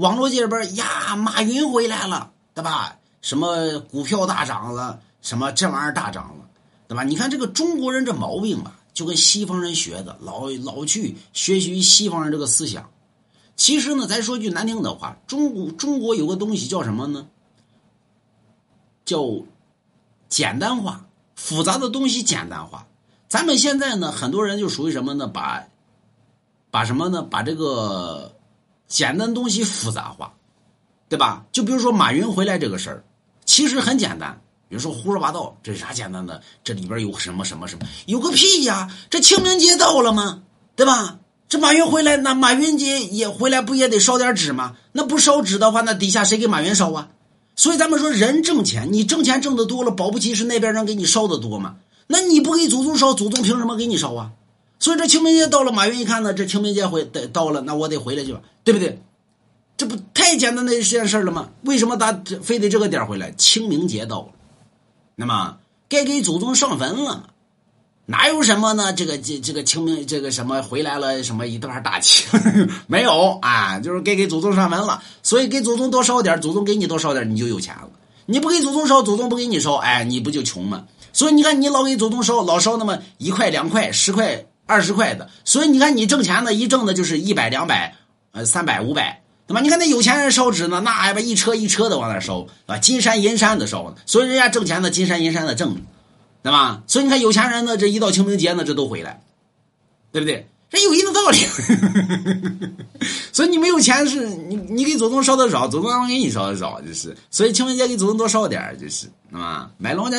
网络界里边呀，马云回来了，对吧？什么股票大涨了，什么这玩意儿大涨了，对吧？你看这个中国人这毛病吧，就跟西方人学的，老老去学习西方人这个思想。其实呢，咱说句难听的话，中国中国有个东西叫什么呢？叫简单化，复杂的东西简单化。咱们现在呢，很多人就属于什么呢？把把什么呢？把这个简单东西复杂化，对吧？就比如说马云回来这个事儿，其实很简单。比如说胡说八道，这是啥简单的？这里边有什么什么什么？有个屁呀！这清明节到了吗？对吧？这马云回来，那马云节也回来，不也得烧点纸吗？那不烧纸的话，那底下谁给马云烧啊？所以咱们说，人挣钱，你挣钱挣的多了，保不齐是那边人给你烧的多嘛？那你不给祖宗烧，祖宗凭什么给你烧啊？所以这清明节到了，马云一看呢，这清明节回得到了，那我得回来去吧，对不对？这不太简单的一件事了吗？为什么他非得这个点回来？清明节到了。那么该给祖宗上坟了，哪有什么呢？这个这这个清明这个什么回来了什么一段大庆 没有啊？就是该给祖宗上坟了，所以给祖宗多烧点，祖宗给你多烧点，你就有钱了。你不给祖宗烧，祖宗不给你烧，哎，你不就穷吗？所以你看，你老给祖宗烧，老烧那么一块两块十块二十块的，所以你看你挣钱呢，一挣的就是一百两百呃三百五百。对吧？你看那有钱人烧纸呢，那还把一车一车的往那烧，啊，金山银山的烧，所以人家挣钱呢，金山银山的挣，对吧？所以你看有钱人呢，这一到清明节呢，这都回来，对不对？这有一定道理。所以你没有钱是你你给祖宗烧的少，祖宗给你烧的少，就是。所以清明节给祖宗多烧点就是，啊，买龙家。